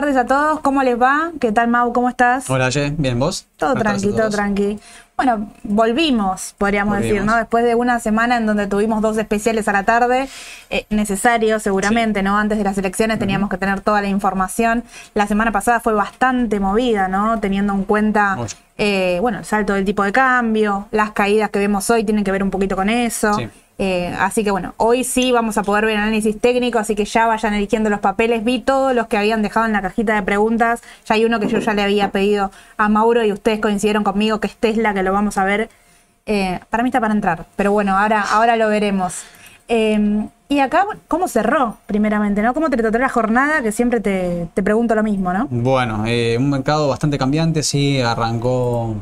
buenas tardes a todos. ¿Cómo les va? ¿Qué tal, Mau? ¿Cómo estás? Hola, Ye. Bien, ¿vos? Todo tranqui, todo tranqui. Bueno, volvimos, podríamos decir. ¿no? Después de una semana en donde tuvimos dos especiales a la tarde, eh, necesario seguramente, ¿no? Antes de las elecciones teníamos que tener toda la información. La semana pasada fue bastante movida, ¿no? Teniendo en cuenta, eh, bueno, el salto del tipo de cambio, las caídas que vemos hoy tienen que ver un poquito con eso. Sí. Eh, así que bueno, hoy sí vamos a poder ver análisis técnico, así que ya vayan eligiendo los papeles. Vi todos los que habían dejado en la cajita de preguntas. Ya hay uno que yo ya le había pedido a Mauro y ustedes coincidieron conmigo que es Tesla, que lo vamos a ver. Eh, para mí está para entrar, pero bueno, ahora, ahora lo veremos. Eh, y acá, ¿cómo cerró primeramente? ¿no? ¿Cómo te trató la jornada? Que siempre te, te pregunto lo mismo, ¿no? Bueno, eh, un mercado bastante cambiante, sí, arrancó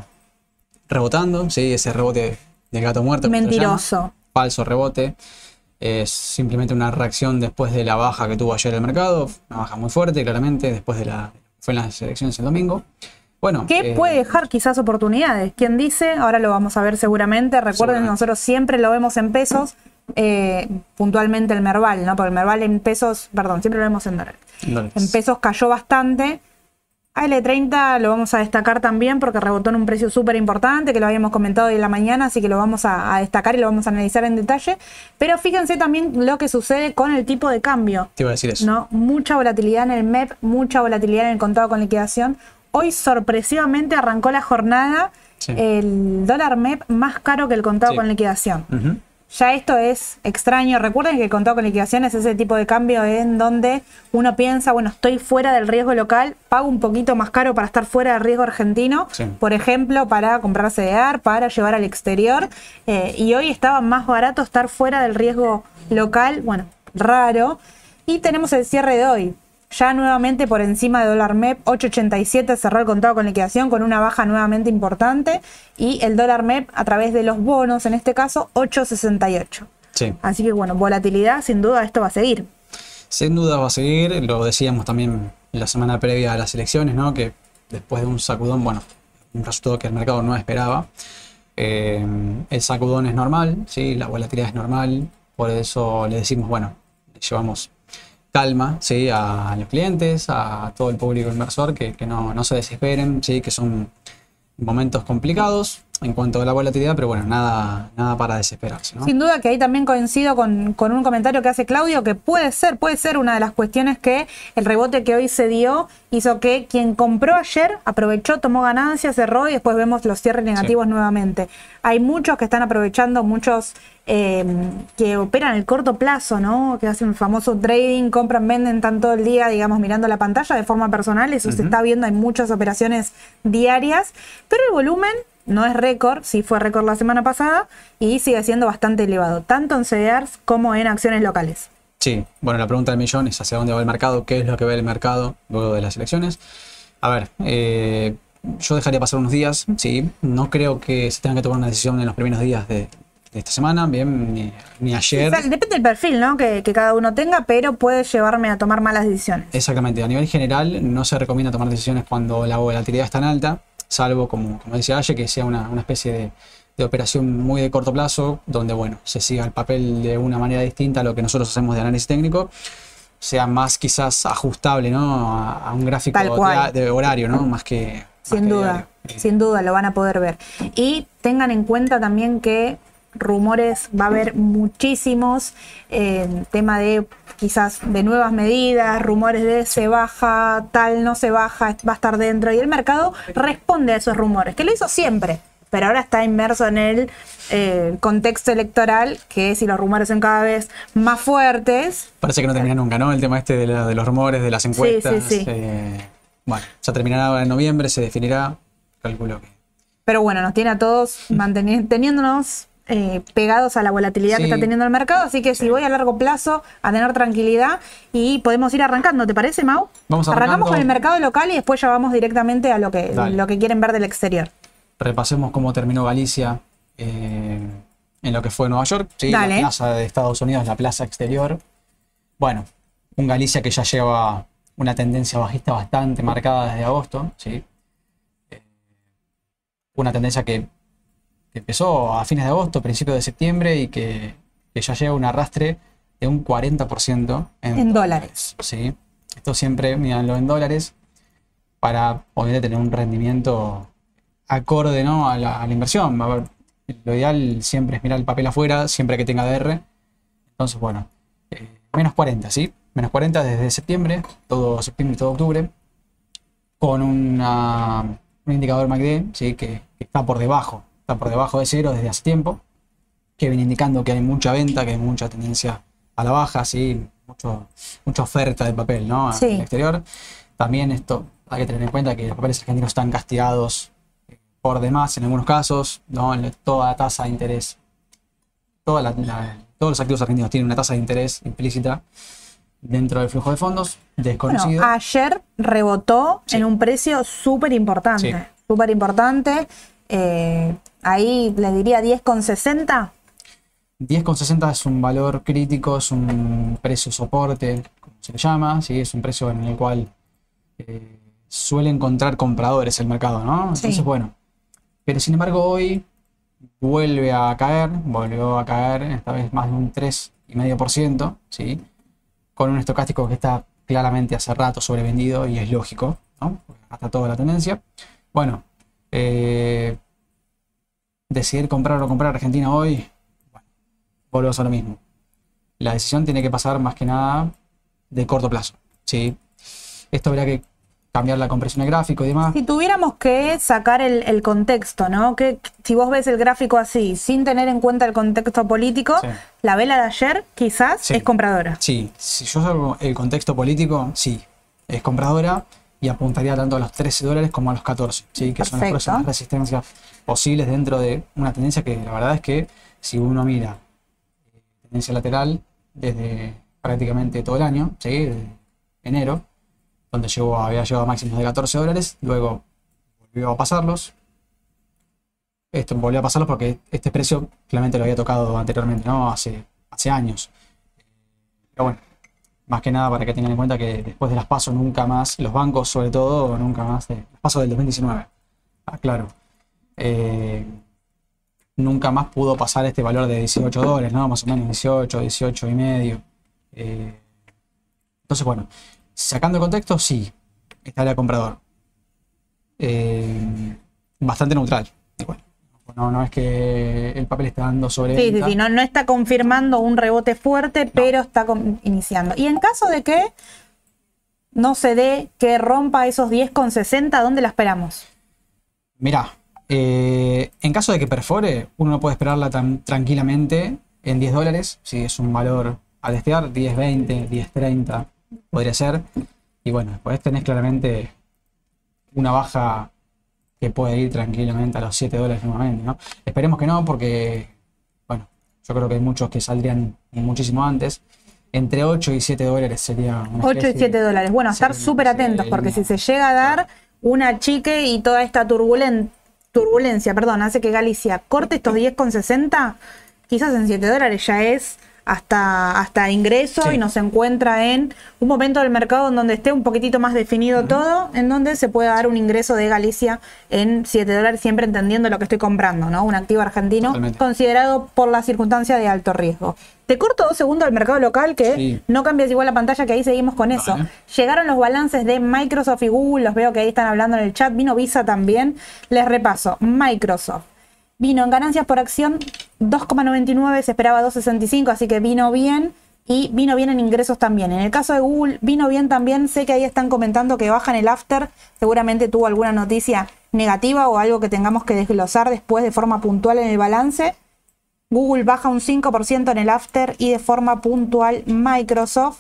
rebotando, sí, ese rebote del gato muerto. Mentiroso. Falso rebote. Es simplemente una reacción después de la baja que tuvo ayer el mercado, una baja muy fuerte, claramente, después de la. fue en las elecciones el domingo. Bueno. ¿Qué eh, puede dejar quizás oportunidades? ¿Quién dice? Ahora lo vamos a ver seguramente. Recuerden, Seguramente. nosotros siempre lo vemos en pesos, eh, puntualmente el Merval, ¿no? Porque el Merval en pesos, perdón, siempre lo vemos en dólares. dólares. En pesos cayó bastante. AL30 lo vamos a destacar también porque rebotó en un precio súper importante, que lo habíamos comentado hoy en la mañana, así que lo vamos a, a destacar y lo vamos a analizar en detalle. Pero fíjense también lo que sucede con el tipo de cambio. Te iba a decir eso. ¿no? Mucha volatilidad en el MEP, mucha volatilidad en el contado con liquidación. Hoy sorpresivamente arrancó la jornada Sí. el dólar MEP más caro que el contado Sí. con liquidación. Ujú. Ya esto es extraño. Recuerden que el contado con liquidación es ese tipo de cambio en donde uno piensa, bueno, estoy fuera del riesgo local, pago un poquito más caro para estar fuera del riesgo argentino, Sí. por ejemplo, para comprar CDR, para llevar al exterior. eh, y hoy estaba más barato estar fuera del riesgo local, bueno, raro. Y tenemos el cierre de hoy. Ya nuevamente por encima de dólar MEP, 8.87 cerró el contado con liquidación con una baja nuevamente importante. Y el dólar MEP a través de los bonos, en este caso, 8.68. Sí. Así que bueno, volatilidad, sin duda esto va a seguir. Sin duda va a seguir, lo decíamos también la semana previa a las elecciones, ¿no? Que después de un sacudón, bueno, un resultado que el mercado no esperaba, eh, el sacudón es normal, ¿sí? La volatilidad es normal, por eso le decimos, bueno, llevamos calma, ¿sí? A los clientes, a todo el público inversor, que, que no, no se desesperen, ¿sí? Que son momentos complicados en cuanto a la volatilidad, pero bueno, nada, nada para desesperarse, ¿no? Sin duda que ahí también coincido con, con un comentario que hace Claudio, que puede ser, puede ser una de las cuestiones que el rebote que hoy se dio hizo que quien compró ayer aprovechó, tomó ganancias, cerró y después vemos los cierres negativos nuevamente. Hay muchos que están aprovechando, muchos eh, que operan el corto plazo, ¿no? Que hacen el famoso trading, compran, venden, están todo el día, digamos, mirando la pantalla de forma personal. Eso se está viendo, hay muchas operaciones diarias, pero el volumen no es récord, sí fue récord la semana pasada y sigue siendo bastante elevado, tanto en CDRs como en acciones locales. Sí, bueno, la pregunta del millón es hacia dónde va el mercado, qué es lo que ve el mercado luego de las elecciones. A ver, eh, yo dejaría pasar unos días, sí, no creo que se tenga que tomar una decisión en los primeros días de, de esta semana, bien, ni, ni ayer. Depende del perfil ¿no? que, que cada uno tenga, pero puede llevarme a tomar malas decisiones. Exactamente, a nivel general no se recomienda tomar decisiones cuando la volatilidad es tan alta, salvo, como, como decía Aye, que sea una, una especie de, de operación muy de corto plazo, donde, bueno, se siga el papel de una manera distinta a lo que nosotros hacemos de análisis técnico, sea más quizás ajustable, ¿no? A, a un gráfico de, de horario, ¿no? Más que... Sin duda, sin duda lo van a poder ver. Y tengan en cuenta también que rumores va a haber muchísimos, eh, tema de quizás de nuevas medidas, rumores de se baja, tal no se baja, va a estar dentro. Y el mercado responde a esos rumores, que lo hizo siempre, pero ahora está inmerso en el eh, contexto electoral, que si los rumores son cada vez más fuertes, Parece que no termina nunca, ¿no? El tema este de, la- de los rumores, de las encuestas. sí, sí. eh, bueno, ya terminará ahora en noviembre, se definirá, calculo que... Pero bueno, nos tiene a todos manteni- teniéndonos eh, pegados a la volatilidad que está teniendo el mercado. Así que si voy a largo plazo a tener tranquilidad y podemos ir arrancando, ¿te parece, Mau? Vamos Arrancamos con el mercado local y después ya vamos directamente a lo que, Dale. lo que quieren ver del exterior. repasemos cómo terminó Galicia eh, en lo que fue Nueva York, ¿sí? la plaza de Estados Unidos, la plaza exterior. Bueno, un Galicia que ya lleva una tendencia bajista bastante marcada desde agosto, ¿sí? Eh, una tendencia que empezó a fines de agosto, principios de septiembre y que, que ya lleva un arrastre de un 40% en, En dólares. ¿sí? Esto siempre mídanlo en dólares para obviamente tener un rendimiento acorde ¿no? a, la, a la inversión. A ver, lo ideal siempre es mirar el papel afuera, siempre que tenga DR. Entonces, bueno, eh, menos 40, ¿sí? Menos 40 desde septiembre, todo septiembre y todo octubre, con una, un indicador MACD, ¿sí? Que, que está por debajo, está por debajo de cero desde hace tiempo, que viene indicando que hay mucha venta, que hay mucha tendencia a la baja, ¿sí? Mucho, mucha oferta de papel, ¿no? Sí. En el exterior. También esto hay que tener en cuenta que los papeles argentinos están castigados por demás en algunos casos, ¿no? Toda la tasa de interés, toda la- la- todos los activos argentinos tienen una tasa de interés implícita dentro del flujo de fondos, desconocido. Bueno, ayer rebotó Sí. en un precio súper importante. Sí. Súper importante. Eh, ahí les diría 10,60. 10,60 es un valor crítico, es un precio soporte, como se le llama, ¿sí? es un precio en el cual eh, suele encontrar compradores el mercado, ¿no? Sí. Entonces, bueno, pero sin embargo hoy vuelve a caer, volvió a caer esta vez más de un 3,5%, ¿sí? Con un estocástico que está claramente hace rato sobrevendido y es lógico, ¿no? Hasta toda la tendencia. Bueno, eh, decidir comprar o no comprar Argentina hoy, volvemos a lo mismo. La decisión tiene que pasar más que nada de corto plazo. ¿sí? Esto habrá que cambiar la compresión de gráfico y demás. Si tuviéramos que sacar el, el contexto, ¿no? Que si vos ves el gráfico así, sin tener en cuenta el contexto político, Sí. la vela de ayer quizás Sí. es compradora. Sí, si yo salgo el contexto político, sí, es compradora y apuntaría tanto a los 13 dólares como a los 14, ¿sí? que son las próximas resistencias posibles dentro de una tendencia que la verdad es que si uno mira eh, tendencia lateral desde prácticamente todo el año, ¿sí? desde enero, donde llegó, había llegado a máximos de 14 dólares, luego volvió a pasarlos. Esto volvió a pasarlos porque este precio claramente lo había tocado anteriormente, ¿no? Hace, hace años. Pero bueno, más que nada para que tengan en cuenta que después de las pasos nunca más, los bancos sobre todo, nunca más, de, las pasos del 2019, ah, claro, eh, nunca más pudo pasar este valor de 18 dólares, ¿no? Más o menos 18, 18 y medio. Eh, entonces, bueno, sacando el contexto, sí, estaría comprador. Eh, bastante neutral. No, no es que el papel está dando sobre Sí, sí, sí, no, no está confirmando un rebote fuerte, pero está iniciando. Y en caso de que no se dé, que rompa esos 10,60, ¿dónde la esperamos? Mirá, eh, en caso de que perfore, uno no puede esperarla tan tranquilamente en 10 dólares, si es un valor a testear, 10, 20, 10, 30, podría ser. Y bueno, después tenés claramente una baja que puede ir tranquilamente a los 7 dólares nuevamente, ¿no? Esperemos que no, porque, bueno, yo creo que hay muchos que saldrían muchísimo antes. Entre 8 y 7 dólares sería una 8 y especie 7 de- dólares. Bueno, estar súper atentos, porque si se llega a dar una chique y toda esta turbulen- turbulencia, perdón, hace que Galicia corte estos 10,60, quizás en 7 dólares ya es hasta, hasta ingreso Sí. y nos encuentra en un momento del mercado en donde esté un poquitito más definido todo, en donde se pueda dar un ingreso de Galicia en 7 dólares, siempre entendiendo lo que estoy comprando, ¿no? Un activo argentino Totalmente. considerado por la circunstancia de alto riesgo. Te corto dos segundos al mercado local que Sí. no cambias igual la pantalla que ahí seguimos con eso. Vale. Llegaron los balances de Microsoft y Google, los veo que ahí están hablando en el chat, vino Visa también. Les repaso, Microsoft vino en ganancias por acción 2,99, se esperaba 2,65, así que vino bien. Y vino bien en ingresos también. En el caso de Google, vino bien también. Sé que ahí están comentando que bajan el after. Seguramente tuvo alguna noticia negativa o algo que tengamos que desglosar después de forma puntual en el balance. Google baja un 5% en el after y de forma puntual Microsoft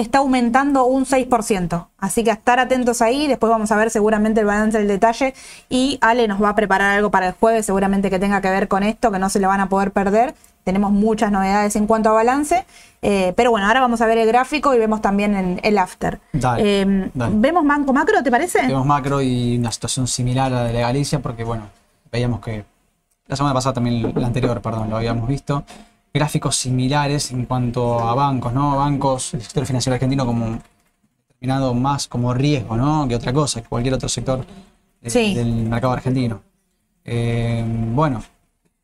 está aumentando un 6%. Así que a estar atentos ahí. Después vamos a ver seguramente el balance del detalle. Y Ale nos va a preparar algo para el jueves, seguramente que tenga que ver con esto, que no se le van a poder perder. Tenemos muchas novedades en cuanto a balance. Eh, pero bueno, ahora vamos a ver el gráfico y vemos también el, el after. Dale, Eh, dale. ¿Vemos Banco Macro, te parece? Vemos macro y una situación similar a la de Galicia, porque bueno, veíamos que la semana pasada también, la anterior, perdón, lo habíamos visto. Gráficos similares en cuanto a bancos, ¿no? Bancos, el sector financiero argentino como determinado más como riesgo, ¿no? Que otra cosa, que cualquier otro sector de- Sí. del mercado argentino. Eh, bueno,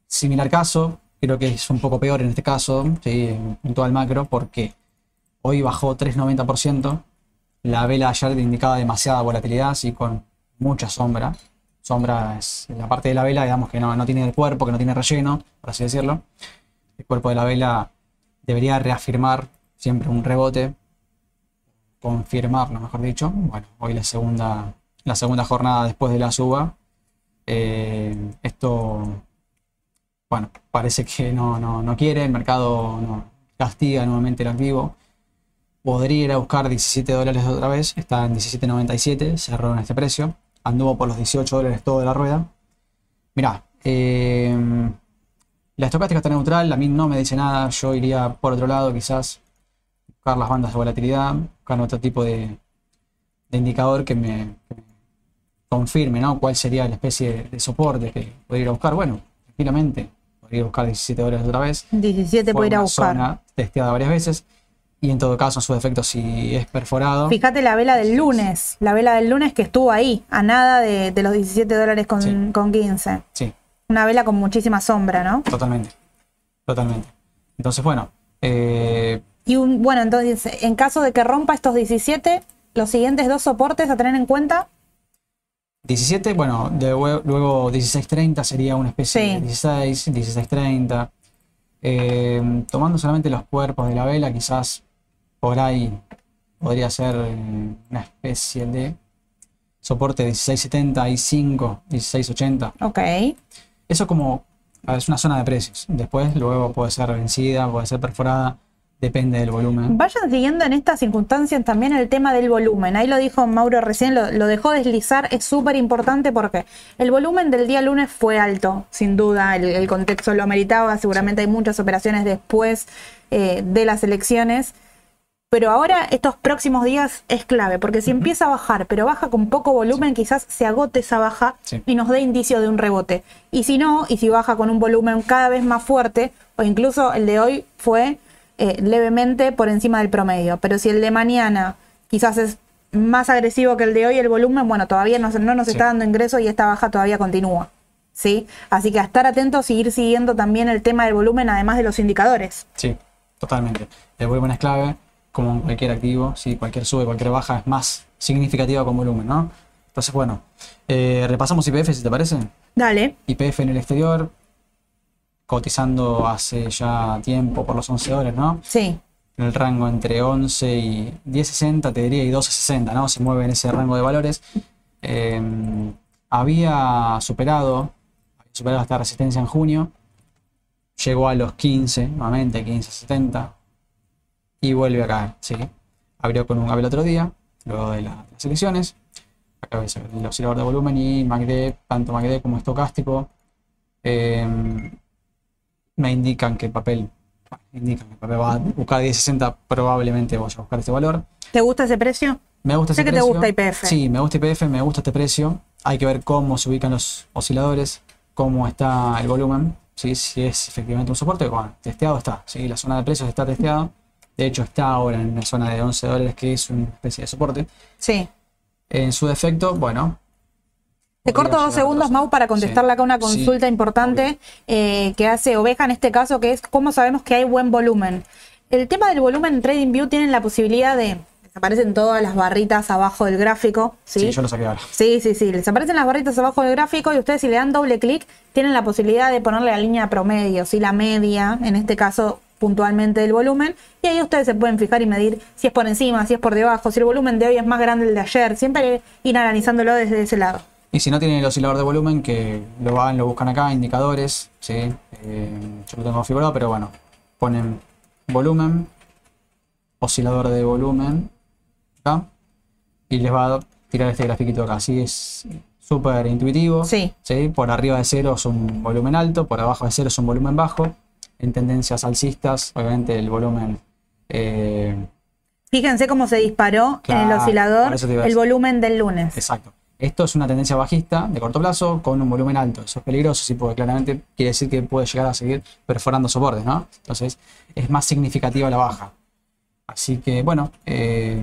similar caso, creo que es un poco peor en este caso, ¿sí? en puntual macro, ¿por qué? Hoy bajó 3,90%. La vela ayer indicaba demasiada volatilidad, así con mucha sombra. Sombra es la parte de la vela, digamos que no, no tiene el cuerpo, que no tiene relleno, por así decirlo. El cuerpo de la vela debería reafirmar siempre un rebote, confirmarlo, mejor dicho. Bueno, hoy la segunda, la segunda jornada después de la suba. Eh, esto, bueno, parece que no, no, no quiere, el mercado no, castiga nuevamente el activo. Podría ir a buscar 17 dólares otra vez, está en 17.97, cerró en este precio. Anduvo por los 18 dólares todo de la rueda. Mirá, eh, la estocástica está neutral, a mí no me dice nada, yo iría por otro lado quizás buscar las bandas de volatilidad, buscar otro tipo de, de indicador que me, que me confirme ¿no? cuál sería la especie de soporte que podría ir a buscar. Bueno, tranquilamente, podría ir a buscar 17 dólares otra vez. 17 puede ir a una buscar. zona testeada varias veces. Y en todo caso, en su defecto, si es perforado, Fíjate la vela del lunes, la vela del lunes que estuvo ahí, a nada de, de los 17 dólares con, Sí. con 15. sí, Una vela con muchísima sombra, ¿no? totalmente. Totalmente. Entonces, bueno, eh, Y un, bueno, entonces, en caso de que rompa estos 17, los siguientes dos soportes a tener en cuenta, 17, bueno, de lue- luego 16.30 sería una especie Sí. de 16, 16.30. Eh, tomando solamente los cuerpos de la vela, quizás por ahí podría ser eh, una especie de soporte 16.70 y 5, 16.80. ok. Eso como es una zona de precios. Después, luego puede ser vencida, puede ser perforada, depende del volumen. Vayan siguiendo en estas circunstancias también el tema del volumen. Ahí lo dijo Mauro recién, lo, dejó deslizar, es súper importante porque el volumen del día lunes fue alto, sin duda, el, el contexto lo ameritaba, seguramente hay muchas operaciones después eh, de las elecciones. Pero ahora estos próximos días es clave, porque si empieza a bajar, pero baja con poco volumen, quizás se agote esa baja Sí. y nos dé indicio de un rebote. Y si no, y si baja con un volumen cada vez más fuerte, o incluso el de hoy fue eh, levemente por encima del promedio, pero si el de mañana quizás es más agresivo que el de hoy, el volumen, bueno, todavía no, nos Sí. está dando ingreso y esta baja todavía continúa. ¿Sí? Así que a estar atentos y ir siguiendo también el tema del volumen, además de los indicadores. Sí, totalmente. El volumen es clave, como en cualquier activo. Si cualquier sube, cualquier baja es más significativa con volumen, ¿no? Entonces, bueno, eh, repasamos IPF si te parece. Dale. IPF en el exterior, cotizando hace ya tiempo por los 11 dólares, ¿no? Sí. En el rango entre 11 y 10.60, te diría, y 12.60, ¿no? Se mueve en ese rango de valores. Eh, había superado, había superado esta resistencia en junio, llegó a los 15, nuevamente 15.70, y vuelve a caer, ¿sí? Abrió con un gap el otro día, luego de la- las elecciones. Acá ves el oscilador de volumen y MACD, tanto MACD como estocástico, eh, me indican que el papel, indican que el papel va a buscar 10.60, probablemente vaya a buscar este valor. ¿Te gusta ese precio? Me gusta Sé ese que te gusta IPF. Sí, me gusta IPF, me gusta este precio. Hay que ver cómo se ubican los osciladores, cómo está el volumen, ¿sí? si es efectivamente un soporte. Bueno, testeado está, ¿sí? la zona de precios está testeado. De hecho, está ahora en una zona de 11 dólares, que es una especie de soporte. Sí. En su defecto, bueno. Te corto dos segundos, Mau, para contestarle Sí, acá una sí, consulta importante eh, que hace Oveja en este caso, que es cómo sabemos que hay buen volumen. El tema del volumen en TradingView tienen la posibilidad de... Desaparecen todas las barritas abajo del gráfico, ¿sí? Sí, yo lo saqué ahora. Sí, sí, sí. Les aparecen las barritas abajo del gráfico y ustedes si le dan doble clic tienen la posibilidad de ponerle la línea promedio, ¿sí? la media, en este caso puntualmente del volumen. Y ahí ustedes se pueden fijar y medir si es por encima, si es por debajo, si el volumen de hoy es más grande del de ayer. Siempre ir analizándolo desde ese lado. Y si no tienen el oscilador de volumen, que lo van, lo buscan acá, indicadores, ¿sí? Eh, yo lo tengo configurado, pero bueno, ponen volumen, oscilador de volumen, acá, y les va a tirar este grafiquito acá. Así es súper intuitivo. Sí. Por arriba de cero es un volumen alto, por abajo de cero es un volumen bajo. En tendencias alcistas, obviamente el volumen eh, Fíjense cómo se disparó en el oscilador el volumen del lunes. Exacto. Esto es una tendencia bajista de corto plazo con un volumen alto. Eso es peligroso, sí, porque claramente quiere decir que puede llegar a seguir perforando soportes, ¿no? Entonces es más significativa la baja. Así que, bueno, eh,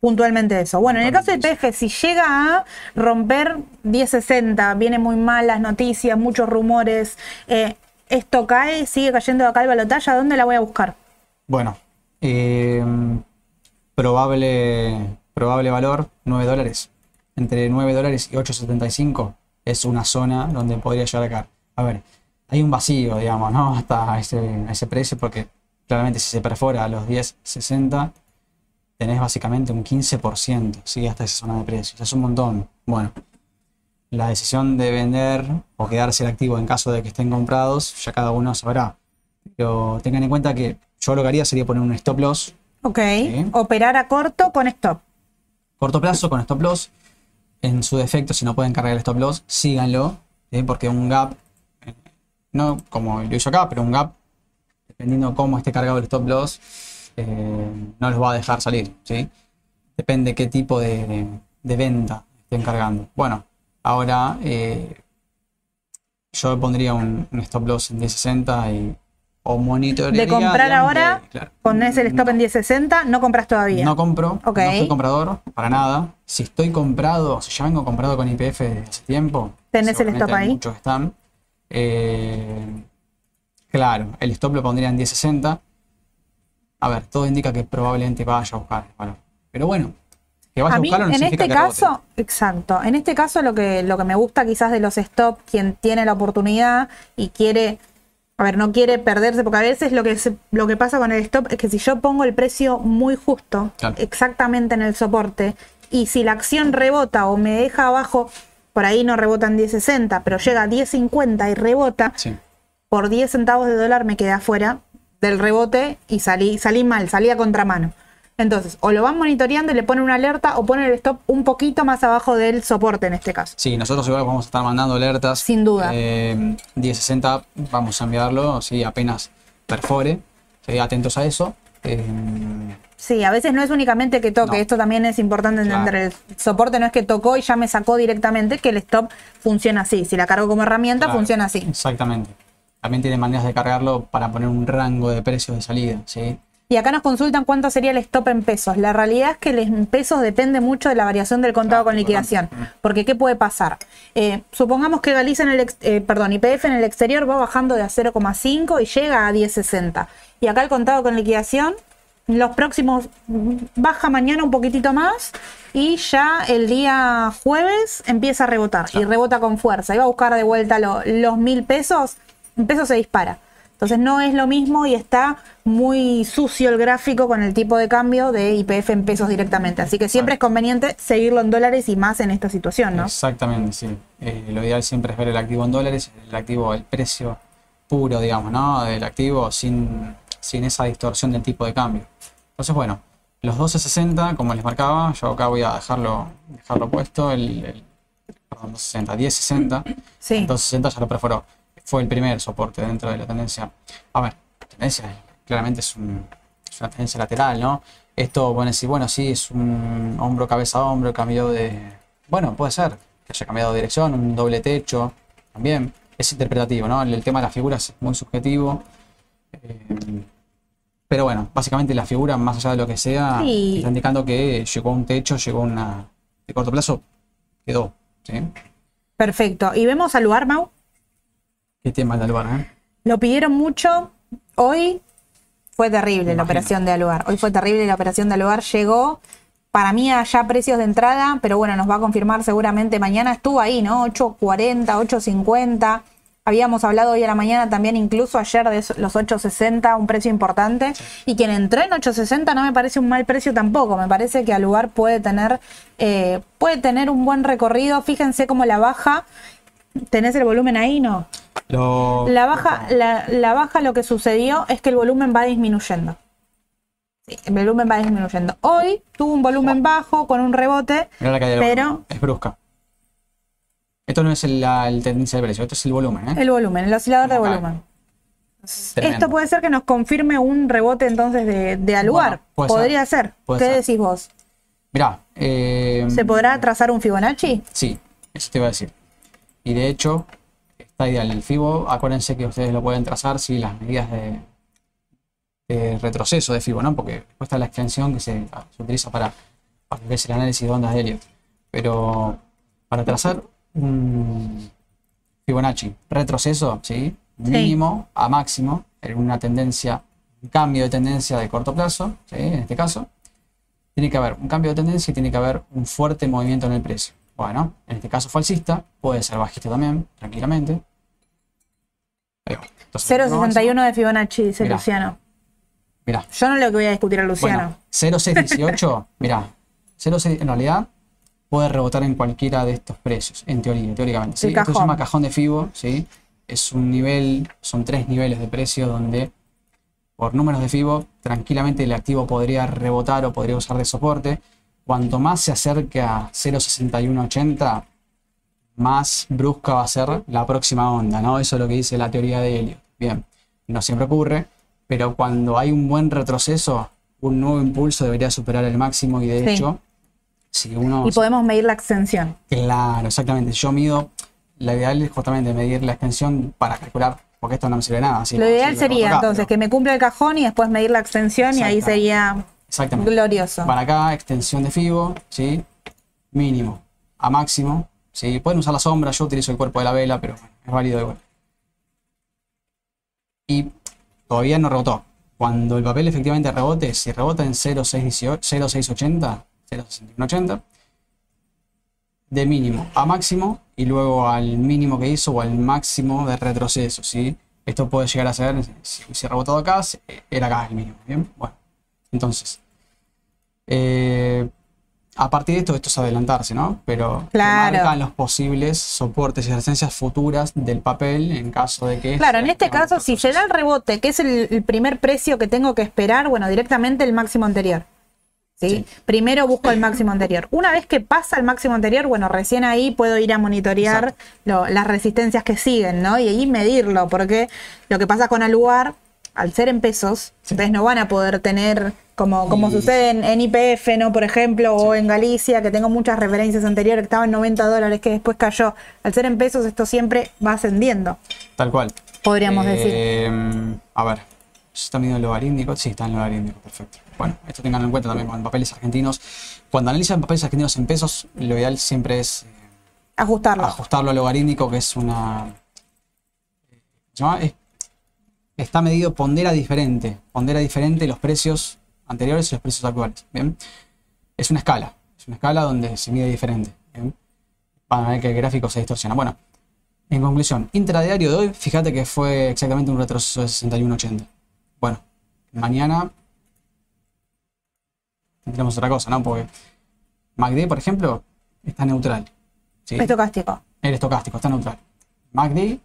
Puntualmente eso. Bueno, en el caso de PF, si llega a romper 1060, viene muy mal las noticias, muchos rumores, eh, esto cae, sigue cayendo acá el balotaje, ¿a dónde la voy a buscar? bueno. eh, Probable, probable valor 9 dólares. Entre 9 dólares y 8.75 es una zona donde podría llegar a. A ver, hay un vacío, digamos, ¿no? Hasta ese, ese precio, porque claramente si se perfora a los 10.60, tenés básicamente un 15%, ¿sí? Hasta esa zona de precios. Es un montón. Bueno, la decisión de vender o quedarse el activo en caso de que estén comprados, ya cada uno sabrá. Pero tengan en cuenta que yo lo que haría sería poner un stop loss. Ok. Operar a corto con stop. Corto plazo con stop loss. En su defecto, si no pueden cargar el stop loss, síganlo. Porque un gap, eh, no como lo hizo acá, pero un gap, dependiendo cómo esté cargado el stop loss, eh, no los va a dejar salir. ¿sí? Depende qué tipo de, de venta estén cargando. Bueno, Ahora eh, yo pondría un, stop loss en 1060 y o monitorearía. De comprar ahora, pones el stop en 1060, no compras todavía. No compro, no soy comprador, para nada. Si estoy comprado, si ya vengo comprado con IPF desde hace tiempo, tenés el stop ahí. Muchos están. Eh, claro, el stop lo pondría en 1060. A ver, todo indica que probablemente vaya a buscar Pero bueno, a, mí, en este caso, exacto. En este caso lo que, lo que me gusta quizás de los stop, quien tiene la oportunidad y quiere, a ver, no quiere perderse, porque a veces lo que, lo que pasa con el stop es que si yo pongo el precio muy justo, exactamente en el soporte, y si la acción rebota o me deja abajo, por ahí no rebota en 10.60, pero llega a 10.50 y rebota, por 10 centavos de dólar me quedé afuera del rebote y salí, salí mal, salí a contramano. Entonces, o lo van monitoreando y le ponen una alerta o ponen el stop un poquito más abajo del soporte en este caso. Sí, nosotros igual vamos a estar mandando alertas. Sin duda. Eh, 1060 vamos a enviarlo, sí, apenas perfore. atentos a eso. Eh, sí, a veces no es únicamente que toque, esto también es importante entender. El soporte no es que tocó y ya me sacó directamente, que el stop funciona así. Si la cargo como herramienta, funciona así. Exactamente. También tiene maneras de cargarlo para poner un rango de precios de salida, ¿sí? Y acá nos consultan cuánto sería el stop en pesos. La realidad es que el pesos depende mucho de la variación del contado con liquidación. Porque ¿qué puede pasar? Eh, supongamos que Galicia en el eh, perdón, IPF en el exterior va bajando de a 0,5 y llega a 10,60. Y acá el contado con liquidación, los próximos baja mañana un poquitito más y ya el día jueves empieza a rebotar y rebota con fuerza. Y va a buscar de vuelta los mil pesos, un peso se dispara. Entonces no es lo mismo y está muy sucio el gráfico con el tipo de cambio de IPF en pesos directamente. Así que siempre es conveniente seguirlo en dólares y más en esta situación, ¿no? Exactamente, sí. Eh, lo ideal siempre es ver el activo en dólares, el activo, el precio puro, digamos, ¿no? Del activo sin, sin esa distorsión del tipo de cambio. Entonces, bueno, los 12.60, como les marcaba, yo acá voy a dejarlo, dejarlo puesto, el, el perdón, 12.60, 10.60. Sí. 12.60 ya lo perforó fue el primer soporte dentro de la tendencia. A ver, tendencia claramente es, una tendencia lateral, ¿no? Esto, bueno, decir, bueno, sí, es un hombro, cabeza, hombro, cambio de... Bueno, puede ser que haya cambiado de dirección, un doble techo, también. Es interpretativo, ¿no? El, tema de las figuras es muy subjetivo. Eh, pero bueno, básicamente la figura, más allá de lo que sea, está indicando que llegó a un techo, llegó a una... De corto plazo, quedó. ¿sí? Perfecto. ¿Y vemos al lugar, Mau? ¿Qué tema de Aluar? Eh? Lo pidieron mucho. Hoy fue terrible la operación de Aluar. Hoy fue terrible la operación de Aluar. Llegó para mí allá precios de entrada, pero bueno, nos va a confirmar seguramente mañana. Estuvo ahí, ¿no? 8.40, 8.50. Habíamos hablado hoy a la mañana también, incluso ayer, de los 8.60, un precio importante. Y quien entró en 8.60 no me parece un mal precio tampoco. Me parece que Aluar puede tener, eh, puede tener un buen recorrido. Fíjense cómo la baja. ¿Tenés el volumen ahí? No. La, baja, la, baja lo que sucedió es que el volumen va disminuyendo. el volumen va disminuyendo. Hoy tuvo un volumen bajo con un rebote, pero... Es brusca. Esto no es el, tendencia de precio, esto es el volumen. ¿eh? El volumen, el oscilador de volumen. Esto puede ser que nos confirme un rebote entonces de, de aluar. Podría ser. ¿Qué decís vos? Mirá. Eh, ¿Se podrá trazar un Fibonacci? Sí, eso te iba a decir. Y de hecho, está ideal. El FIBO, acuérdense que ustedes lo pueden trazar si las medidas de, retroceso de FIBO, ¿no? Porque está la extensión que se, utiliza para, para el análisis de ondas de helio. Pero para trazar un Fibonacci retroceso, ¿sí? Mínimo a máximo, en una tendencia, un cambio de tendencia de corto plazo, ¿sí? En este caso, tiene que haber un cambio de tendencia y tiene que haber un fuerte movimiento en el precio. Bueno, en este caso falsista, puede ser bajista también, tranquilamente. Ahí va. Entonces, 0.61 de Fibonacci, dice Mirá. Luciano. Mirá, Yo no le voy a discutir a Luciano. Bueno, 0618, mira, 06 en realidad puede rebotar en cualquiera de estos precios, en teoría, teóricamente. ¿sí? El Esto se llama cajón de FIBO, ¿sí? Es un nivel, son tres niveles de precio donde por números de FIBO tranquilamente el activo podría rebotar o podría usar de soporte. Cuanto más se acerque a 0.6180, más brusca va a ser la próxima onda, ¿no? Eso es lo que dice la teoría de Elliot. Bien, no siempre ocurre, pero cuando hay un buen retroceso, un nuevo impulso debería superar el máximo y de Sí. hecho, si uno... Y podemos medir la extensión. Claro, exactamente. Yo mido, la ideal es justamente medir la extensión para calcular, porque esto no me sirve nada. así Lo ideal si sería acá, entonces pero- que me cumpla el cajón y después medir la extensión y ahí sería Exactamente. glorioso. Para acá, extensión de FIBO, ¿sí? Mínimo a máximo, ¿sí? Pueden usar la sombra, yo utilizo el cuerpo de la vela, pero bueno, es válido igual. Y todavía no rebotó. Cuando el papel efectivamente rebote, si rebota en 0.618 0.680, 0.6180, de mínimo a máximo y luego al mínimo que hizo o al máximo de retroceso, ¿sí? Esto puede llegar a ser, si hubiese rebotado acá, era acá el mínimo, ¿bien? Bueno, entonces, eh, a partir de esto, esto es adelantarse, ¿no? Pero marcan los posibles soportes y resistencias futuras del papel en caso de que... Claro, en este caso, si se da el rebote, que es el, el primer precio que tengo que esperar, bueno, directamente el máximo anterior. ¿sí? Sí. Primero busco el máximo anterior. Una vez que pasa el máximo anterior, bueno, recién ahí puedo ir a monitorear lo- las resistencias que siguen, ¿no? Y ahí medirlo, porque lo que pasa con Aluar, al ser en pesos, Sí. ustedes no van a poder tener, como, como Y- sucede en, en IPF, ¿no? Por ejemplo, o en Galicia, que tengo muchas referencias anteriores, que estaba en 90 dólares, que después cayó. Al ser en pesos, esto siempre va ascendiendo. Tal cual. Podríamos decir. Eh, A ver, ¿está midiendo el logarítmico? Sí, está en logarítmico, perfecto. Bueno, esto tenganlo en cuenta también con papeles argentinos. Cuando analizan papeles argentinos en pesos, lo ideal siempre es eh, Ajustarlo. ajustarlo al logarítmico, que es una. ¿se llama? Es- está medido, pondera diferente. Pondera diferente los precios anteriores y los precios actuales. ¿bien? Es una escala. Es una escala donde se mide diferente. ¿bien? Van a ver que el gráfico se distorsiona. Bueno, en conclusión, intradiario de hoy, fíjate que fue exactamente un retroceso de 61.80. Bueno, mañana tendremos otra cosa, ¿no? Porque MACD, por ejemplo, está neutral. ¿sí? Estocástico. El estocástico está neutral. MACD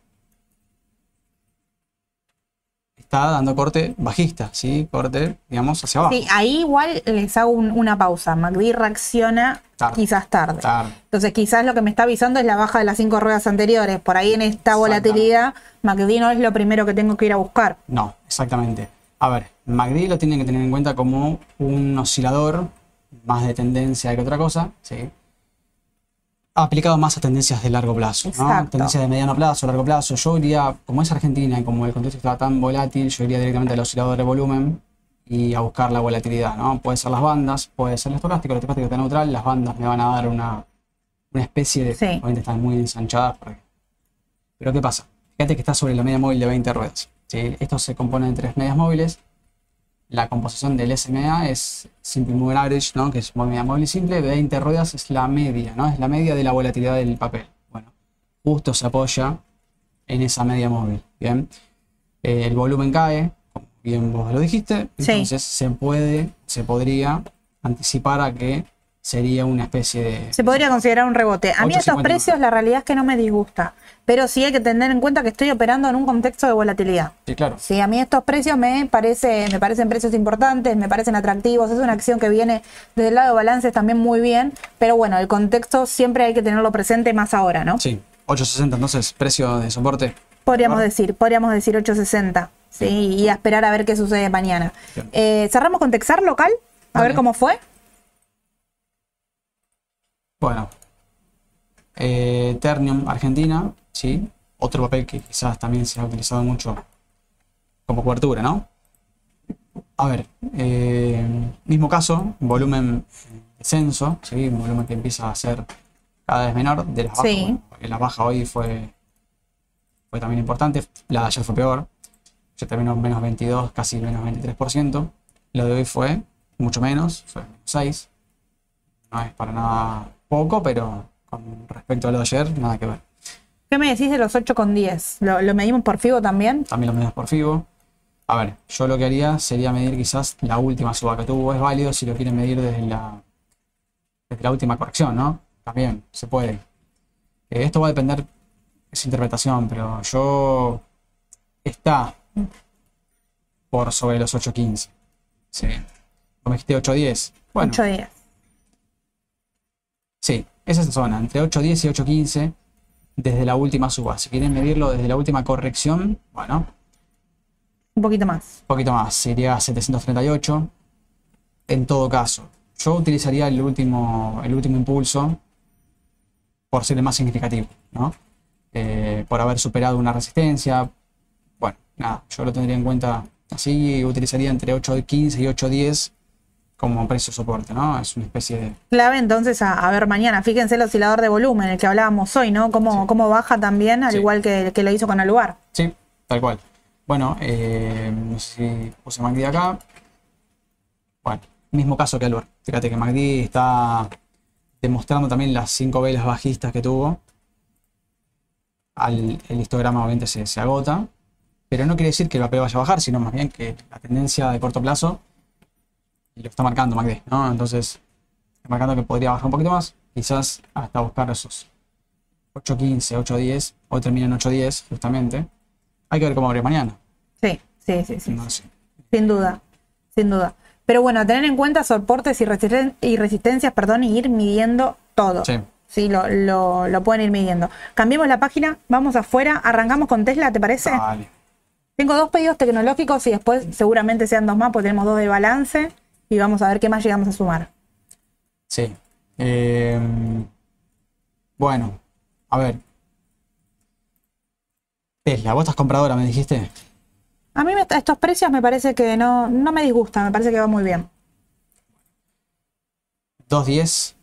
está dando corte bajista, ¿sí? Corte, digamos, hacia abajo. Sí, ahí igual les hago un- una pausa. MACD reacciona Tarde. quizás tarde. Tarde. Entonces quizás lo que me está avisando es la baja de las cinco ruedas anteriores. Por ahí en esta volatilidad, MACD no es lo primero que tengo que ir a buscar. No, exactamente. A ver, MACD lo tienen que tener en cuenta como un oscilador más de tendencia que otra cosa, ¿sí? Aplicado más a tendencias de largo plazo, ¿no? Tendencias de mediano plazo, largo plazo. Yo iría, como es Argentina y como el contexto está tan volátil, yo iría directamente al oscilador de volumen y a buscar la volatilidad, ¿no? Puede ser las bandas, puede ser el estocástico, el estocástico está neutral, las bandas me van a dar una, una especie de... Sí. Obviamente están muy ensanchadas. porque- Pero ¿qué pasa? Fíjate que está sobre la media móvil de 20 ruedas. ¿sí? Esto se compone de tres medias móviles. La composición del SMA es Simple Moving Average, ¿no? que es media móvil simple. 20 ruedas es la media, ¿no? es la media de la volatilidad del papel. Bueno, justo se apoya en esa media móvil. Bien, Eh, el volumen cae, como bien vos lo dijiste. Sí. Entonces se puede, se podría anticipar a que sería una especie de. Se podría considerar un rebote. A mí estos 8.50 precios la realidad es que no me disgusta. Pero sí hay que tener en cuenta que estoy operando en un contexto de volatilidad. Sí, claro. Sí, a mí estos precios me, parece, me parecen precios importantes, me parecen atractivos. Es una acción que viene desde el lado de balances también muy bien. Pero bueno, el contexto siempre hay que tenerlo presente más ahora, ¿no? Sí, 8.60 entonces, precio de soporte. Podríamos decir, podríamos decir 860. Sí, y a esperar a ver qué sucede mañana. Eh, Cerramos con Texar local, a ver cómo fue. Bueno, eh, Ternium Argentina, sí, otro papel que quizás también se ha utilizado mucho como cobertura, ¿no? A ver, eh, mismo caso, volumen en descenso, ¿sí? un volumen que empieza a ser cada vez menor. De las bajas, Sí. bueno, en la baja hoy fue, fue también importante, la de ayer fue peor, ya terminó en menos 22, casi menos 23%. Lo de hoy fue mucho menos, fue 6. No es para nada poco, pero con respecto a lo de ayer, nada que ver. ¿Qué me decís de los 8 con 10? ¿Lo, lo medimos por FIBO también? También lo medimos por FIBO. A ver, yo lo que haría sería medir quizás la última suba que tuvo. Es válido si lo quieren medir desde la, desde la última corrección, ¿no? También se puede. Eh, esto va a depender, es interpretación, pero yo está por sobre los 8.15. Sí. Me dijiste 8.10. Bueno, 8-10. Sí, esa es la zona, entre 8.10 y 8.15 desde la última suba. Si quieren medirlo desde la última corrección, bueno, Un poquito más. un poquito más, sería 738. En todo caso, yo utilizaría el último, el último impulso por ser el más significativo, ¿no? Eh, por haber superado una resistencia. Bueno, nada, yo lo tendría en cuenta así y utilizaría entre 8.15 y 8.10 como precio soporte, ¿no? Es una especie de... Clave entonces a, a ver mañana. Fíjense el oscilador de volumen, el que hablábamos hoy, ¿no? Cómo, Sí. cómo baja también, al Sí. igual que, que lo hizo con Aluar. Sí, tal cual. Bueno, eh, no sé si puse MACD acá. Bueno, mismo caso que Alvar. Fíjate que MACD está demostrando también las cinco velas bajistas que tuvo. Al, el histograma obviamente se, se agota. Pero no quiere decir que el papel vaya a bajar, sino más bien que la tendencia de corto plazo lo está marcando MACD, ¿no? Entonces, está marcando que podría bajar un poquito más, quizás hasta buscar esos 8.15, 8.10, o termina en 8.10 justamente. Hay que ver cómo abre mañana. Sí, sí, sí, sí. No sé. Sin duda, sin duda. Pero bueno, a tener en cuenta soportes y, resisten- y resistencias, perdón, y ir midiendo todo. Sí. Sí, lo, lo- lo pueden ir midiendo. Cambiemos la página, vamos afuera, arrancamos con Tesla, ¿te parece? Dale. Tengo dos pedidos tecnológicos y después seguramente sean dos más, porque tenemos dos de balance y vamos a ver qué más llegamos a sumar. Sí. Eh, bueno, a ver. Tesla, vos estás compradora, me dijiste. A mí me- estos precios me parece que no, no me disgustan, me parece que va muy bien. 2.10,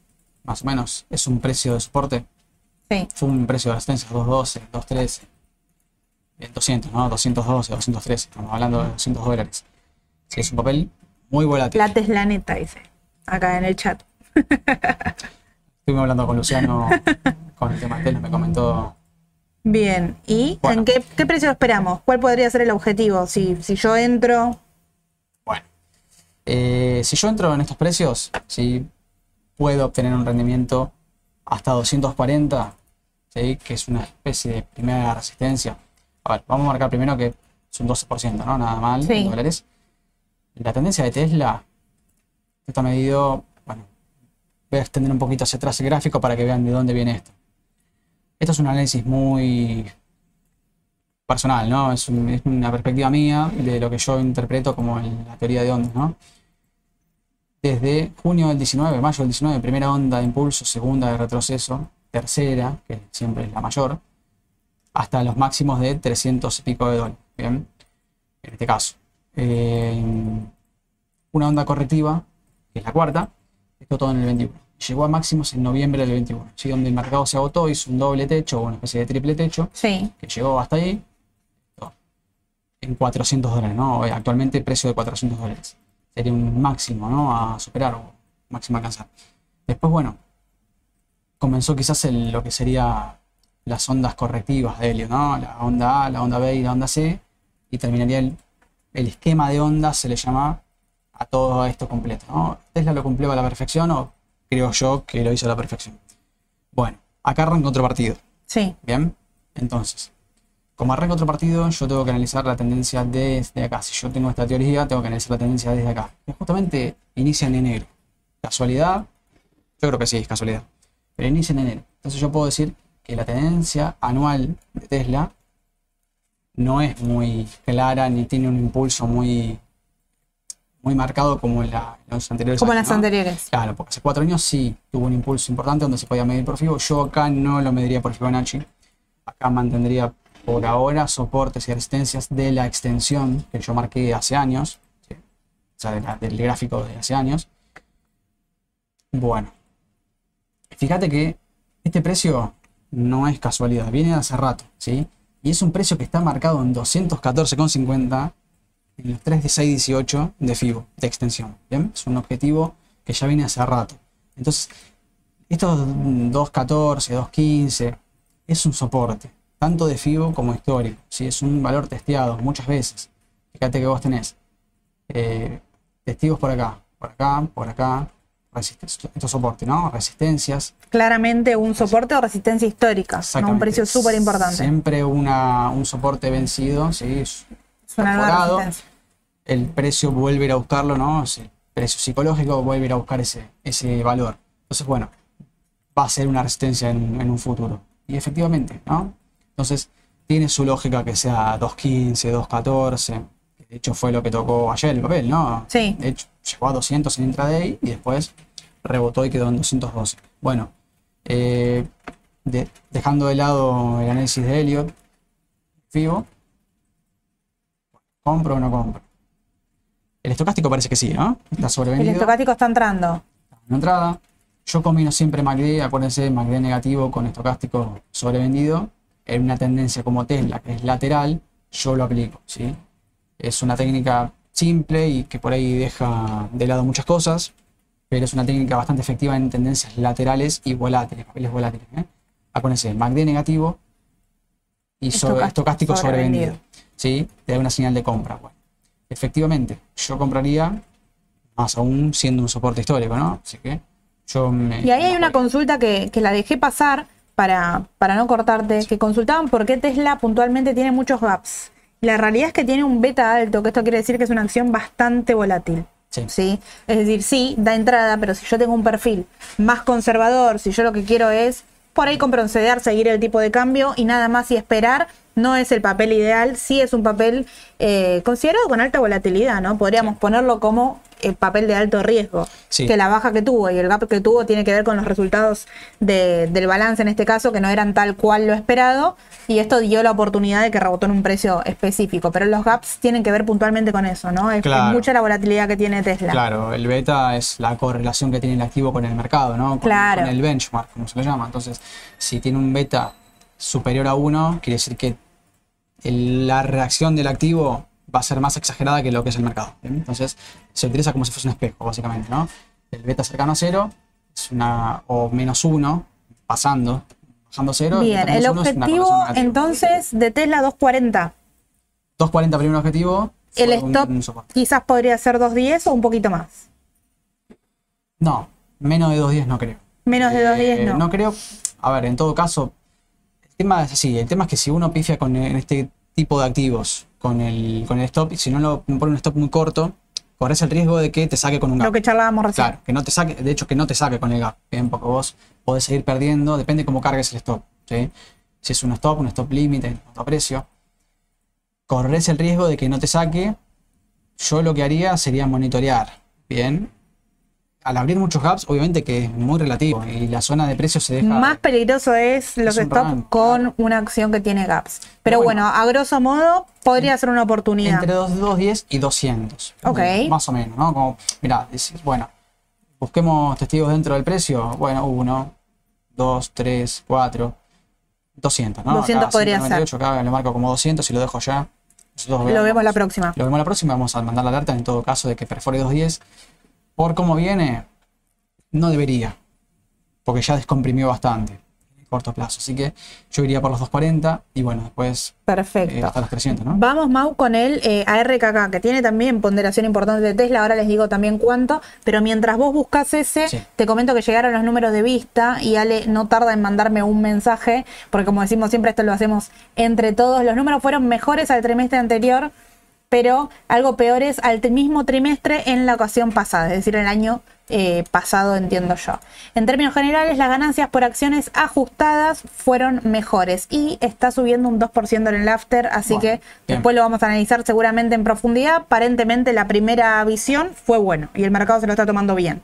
más o menos, es un precio de soporte. Sí, Fue un precio de resistencia 2.12, 2.13. eh, 200, ¿no? 212, 213. Estamos hablando de 200 dólares. Sí, es un papel muy volátil. la Tesla neta, dice, acá en el chat. Estuvimos hablando con Luciano con el tema de Tesla, me comentó Bien, ¿y Bueno. en qué, qué precio esperamos? ¿Cuál podría ser el objetivo? Si, si yo entro, Bueno, eh, si yo entro en estos precios, si puedo obtener un rendimiento hasta 240, ¿sí? que es una especie de primera resistencia. A ver, vamos a marcar primero que es un 12%, ¿no? Nada mal, Sí. en dólares. La tendencia de Tesla está medido, bueno, voy a extender un poquito hacia atrás el gráfico para que vean de dónde viene esto. Esto es un análisis muy personal, ¿no? Es, un- es una perspectiva mía de lo que yo interpreto como la teoría de ondas, ¿no? Desde junio del 19, mayo del 19, primera onda de impulso, segunda de retroceso, tercera, que siempre es la mayor, hasta los máximos de 300 y pico de dólares, ¿bien? En este caso. Eh, una onda correctiva, que es la cuarta, esto todo en el 21. Llegó a máximos en noviembre del 21, ¿sí? donde el mercado se agotó, hizo un doble techo o una especie de triple techo, sí, que llegó hasta ahí en 400 dólares, ¿no? Eh, Actualmente precio de 400 dólares. Sería un máximo, ¿no? A superar o máximo a alcanzar. Después, bueno, comenzó quizás el- lo que sería las ondas correctivas de Helio, ¿no? La onda A, la onda B y la onda C, y terminaría el, el esquema de ondas, se le llama a todo esto completo, ¿no? Tesla lo cumplió a la perfección, o creo yo que lo hizo a la perfección. Bueno, acá arranca otro partido. sí, Bien, entonces, como arranca otro partido, yo tengo que analizar la tendencia desde acá. Si yo tengo esta teoría, tengo que analizar la tendencia desde acá. Que justamente inicia en enero. ¿Casualidad? Yo creo que sí, es casualidad. Pero inicia en enero. Entonces yo puedo decir que la tendencia anual de Tesla no es muy clara ni tiene un impulso muy, muy marcado como en, la- en los anteriores como en las ¿no? anteriores. Claro, porque hace cuatro años sí tuvo un impulso importante donde se podía medir por FIBO. Yo acá no lo mediría por Fibonacci. Acá mantendría por ahora soportes y resistencias de la extensión que yo marqué hace años. ¿sí? O sea, de la- del gráfico de hace años. Bueno, fíjate que este precio no es casualidad, viene de hace rato, ¿sí? Y es un precio que está marcado en 214,50 en los 3.1618 de FIBO, de extensión. ¿bien? Es un objetivo que ya viene hace rato. Entonces, estos 2.14, 2.15 es un soporte, tanto de FIBO como histórico. ¿sí? Es un valor testeado muchas veces. Fíjate que vos tenés eh, testigos por acá, por acá, por acá, estos soportes, ¿no? Resistencias. Claramente un soporte o resistencia histórica, ¿no? un precio súper importante. Siempre una, un soporte vencido, ¿sí? Es nueva El precio vuelve a ir a buscarlo, ¿no? El precio psicológico vuelve a ir a buscar ese, ese valor. Entonces, bueno, va a ser una resistencia en, en un futuro. Y efectivamente, ¿no? Entonces, tiene su lógica que sea 2.15, 2.14 de hecho, fue lo que tocó ayer el papel, ¿no? Sí. De hecho, llegó a 200 en intraday y después rebotó y quedó en 212. Bueno, eh, dejando de lado el análisis de Elliot, FIBO, ¿compro o no compro? El estocástico parece que sí, ¿no? Está sobrevendido. El estocástico está entrando. Está entrada. Yo combino siempre MACD, acuérdense, MACD negativo con estocástico sobrevendido. En una tendencia como Tesla, que es lateral, yo lo aplico, ¿sí? Es una técnica simple y que por ahí deja de lado muchas cosas, pero es una técnica bastante efectiva en tendencias laterales y volátiles, papeles volátiles. ¿eh? Acuérdense, MACD negativo y estocástico, sobrevendido. ¿Sí? Te da una señal de compra. Bueno, efectivamente, yo compraría, más aún siendo un soporte histórico, ¿no? Así que yo me, Y ahí hay una consulta que, que, la dejé pasar para, para no cortarte, que consultaban por qué Tesla puntualmente tiene muchos gaps. La realidad es que tiene un beta alto, que esto quiere decir que es una acción bastante volátil. Sí. Es decir, sí, da entrada, pero si yo tengo un perfil más conservador, si yo lo que quiero es por ahí conceder, seguir el tipo de cambio y nada más y esperar, no es el papel ideal, sí es un papel eh, considerado con alta volatilidad, ¿no? Podríamos ponerlo como el papel de alto riesgo, que la baja que tuvo y el gap que tuvo tiene que ver con los resultados del balance en este caso, que no eran tal cual lo esperado, y esto dio la oportunidad de que rebotó en un precio específico, pero los gaps tienen que ver puntualmente con eso, ¿no? Es, mucha la volatilidad que tiene Tesla. Claro, el beta es la correlación que tiene el activo con el mercado, ¿no? Con, claro. con el benchmark, como se le llama. Entonces, si tiene un beta superior a 1, quiere decir que la reacción del activo va a ser más exagerada que lo que es el mercado. Entonces, se utiliza como si fuese un espejo, básicamente, ¿no? El beta cercano a cero es una, o menos uno, pasando, bajando cero. Bien, el, objetivo entonces de Tesla 240. 240 primer objetivo. El stop quizás podría ser 210 o un poquito más. No, menos de 210 no creo. Menos de 210 eh, no. No creo. A ver, en todo caso, el tema es así. El tema es que si uno pifia con este tipo de activos con el, con el stop, y si no lo pone un stop muy corto, corres el riesgo de que te saque con un gap. Lo que charlábamos recién. Claro, que no te saque, de hecho que no te saque con el gap, bien, porque vos podés seguir perdiendo, depende cómo cargues el stop, ¿sí? Si es un stop, un stop límite, un precio, corres el riesgo de que no te saque. Yo lo que haría sería monitorear, bien, al abrir muchos gaps, obviamente que es muy relativo y la zona de precios se deja. Más peligroso es los stop con una acción que tiene gaps. Pero, bueno, a grosso modo podría ser una oportunidad. Entre 210 y 200. Ok. Más o menos, ¿no? Como, mirá, decís, bueno, busquemos testigos dentro del precio. Bueno, uno, dos, tres, cuatro, 200, ¿no? 200 podría ser. Acá lo marco como 200 y lo dejo ya. lo vemos la próxima. Lo vemos la próxima. Vamos a mandar la alerta en todo caso de que perfore 210 por cómo viene, no debería, porque ya descomprimió bastante en corto plazo. Así que yo iría por los 240 y bueno, después Perfecto. Eh, hasta los 300, ¿no? Vamos, Mau, con el eh, ARKK, que tiene también ponderación importante de Tesla. Ahora les digo también cuánto, pero mientras vos buscas ese, te comento que llegaron los números de vista y Ale no tarda en mandarme un mensaje, porque como decimos siempre, esto lo hacemos entre todos. Los números fueron mejores al trimestre anterior pero algo peor es al mismo trimestre en la ocasión pasada, es decir, el año eh, pasado, entiendo yo. En términos generales, las ganancias por acciones ajustadas fueron mejores y está subiendo un 2% en el after, así que después lo vamos a analizar seguramente en profundidad. Aparentemente la primera visión fue bueno y el mercado se lo está tomando bien.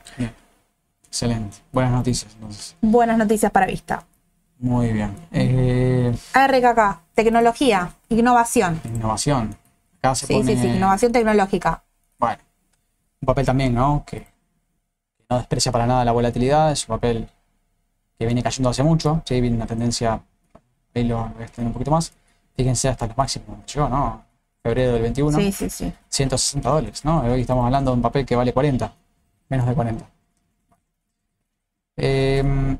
Excelente. Buenas noticias entonces. Buenas noticias para vista. Muy bien. Eh... ARKK, tecnología, innovación. Innovación sí, sí, sí, innovación tecnológica. Bueno, un papel también, ¿no? Que, no desprecia para nada la volatilidad, es un papel que viene cayendo hace mucho, sí, viene una tendencia, ahí lo voy a extender un poquito más, fíjense hasta los máximos llegó, ¿no? febrero del 21. Sí, sí, sí. 160 dólares, ¿no? Hoy estamos hablando de un papel que vale 40, menos de 40. Eh,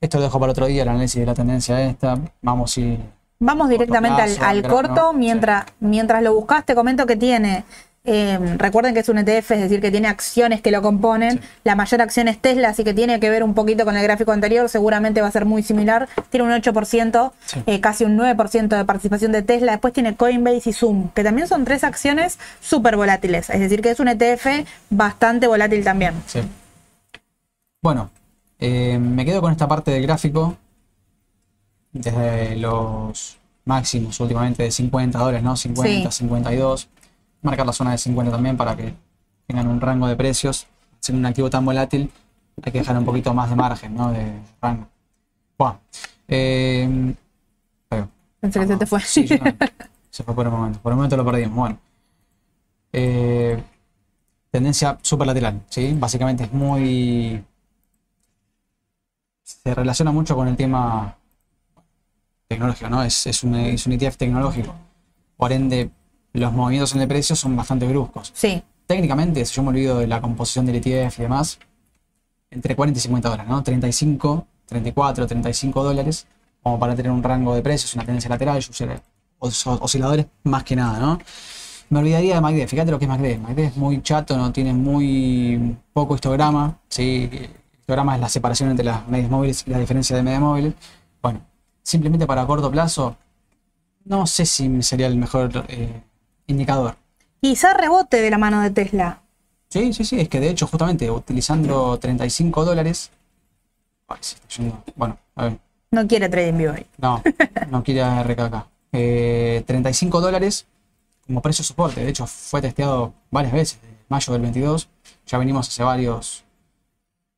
esto lo dejo para otro día, el análisis de la tendencia esta. Vamos y Vamos directamente plazo, al, al al grano, corto. sí. Mientras, mientras lo buscas, te comento que tiene. eh, recuerden que es un ETF, es decir, que tiene acciones que lo componen. Sí. La mayor acción es Tesla, así que tiene que ver un poquito con el gráfico anterior. Seguramente va a ser muy similar. Tiene un 8%, Sí. eh, casi un 9% de participación de Tesla. Después tiene Coinbase y Zoom, que también son tres acciones súper volátiles. Es decir, que es un ETF bastante volátil también. Sí. Bueno, eh, me quedo con esta parte del gráfico. Desde los máximos últimamente de 50 dólares, ¿no? 50, Sí. 52. Marcar la zona de 50 también para que tengan un rango de precios. Siendo un activo tan volátil, hay que dejar un poquito más de margen, ¿no? De rango. Bueno, eh. Pensé que se te fue. Sí, yo se fue por un momento. Por un momento lo perdimos. Bueno. Eh, tendencia super lateral, ¿sí? Básicamente es muy. Se relaciona mucho con el tema tecnológico, ¿no? Es, es, un, es un ETF tecnológico. Por ende, los movimientos en el precio son bastante bruscos. Sí, Técnicamente, si yo me olvido de la composición del ETF y demás, entre 40 y 50 dólares, ¿no? 35, 34, 35 dólares, como para tener un rango de precios, una tendencia lateral, os- osciladores más que nada, ¿no? Me olvidaría de MACD, fíjate lo que es MACD. MACD es muy chato, no tiene muy poco histograma, ¿sí? Histograma es la separación entre las medias móviles y la diferencia de medias móviles. Bueno, simplemente para corto plazo, no sé si sería el mejor eh, indicador. quizá rebote de la mano de Tesla. Sí, sí, sí, es que de hecho, justamente utilizando 35 dólares. Ay, se está yendo. Bueno, a ver. No quiere trading view hoy. No, no quiere RKK. Eh, 35 dólares como precio soporte. De hecho, fue testeado varias veces. De mayo del 22. Ya venimos hace varios.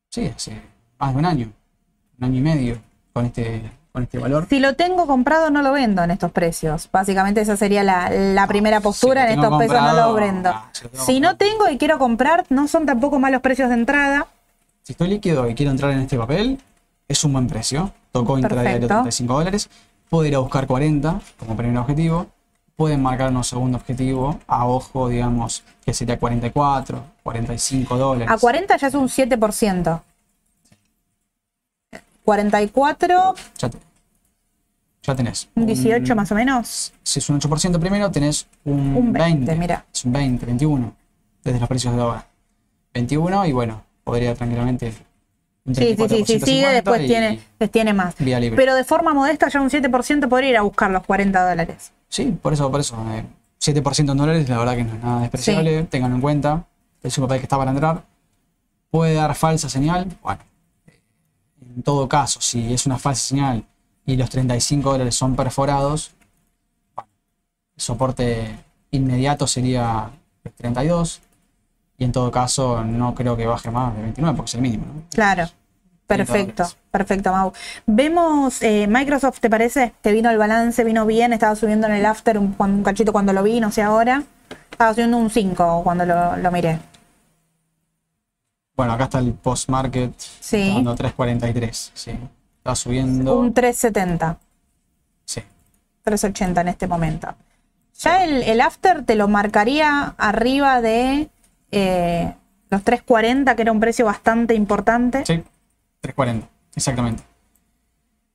Sí, hace más de un año. Un año y medio con este, con este valor. Si lo tengo comprado, no lo vendo en estos precios. Básicamente esa sería la, la primera postura. si en estos precios no lo vendo. ah, si lo tengo Si no tengo y quiero comprar, no son tampoco malos precios de entrada. Si estoy líquido y quiero entrar en este papel, es un buen precio. Tocó intradiario Perfecto. 35 dólares. Puede ir a buscar 40 como primer objetivo. Pueden marcar un segundo objetivo a ojo, digamos, que sería 44, 45 dólares. A 40 ya es un 7%. 44, Ya, ya tenés. un 18 un- más o menos. Si es un 8% primero, tenés un, Un 20, 20. mira. Es un 20, 21. Desde los precios de ahora. 21 y bueno, podría tranquilamente. Sí, sí, sí, 34, si sigue 150 después y tiene, tiene más. Vía libre. Pero de forma modesta ya un 7% podría ir a buscar los 40 dólares. Sí, por eso, por eso. eh, 7% en dólares, la verdad que no es nada despreciable. Ténganlo en cuenta. Es un papel que está para entrar. Puede dar falsa señal. Bueno, en todo caso, si es una falsa señal y los 35 dólares son perforados, bueno, el soporte inmediato sería el 32. Y en todo caso, no creo que baje más de 29 porque es el mínimo. ¿no? Claro. 30 Perfecto, perfecto, Mau. Vemos eh, Microsoft, ¿te parece? Que vino el balance, vino bien, estaba subiendo en el after un, un cachito cuando lo vi, no sé ahora. Estaba subiendo un 5 cuando lo, lo miré. Bueno, acá está el post-market. Sí. Dando 3.43. Sí. Está subiendo. Un 370, Sí. 380 en este momento. Ya el, el after te lo marcaría arriba de eh, los 340, que era un precio bastante importante. Sí, 340, exactamente.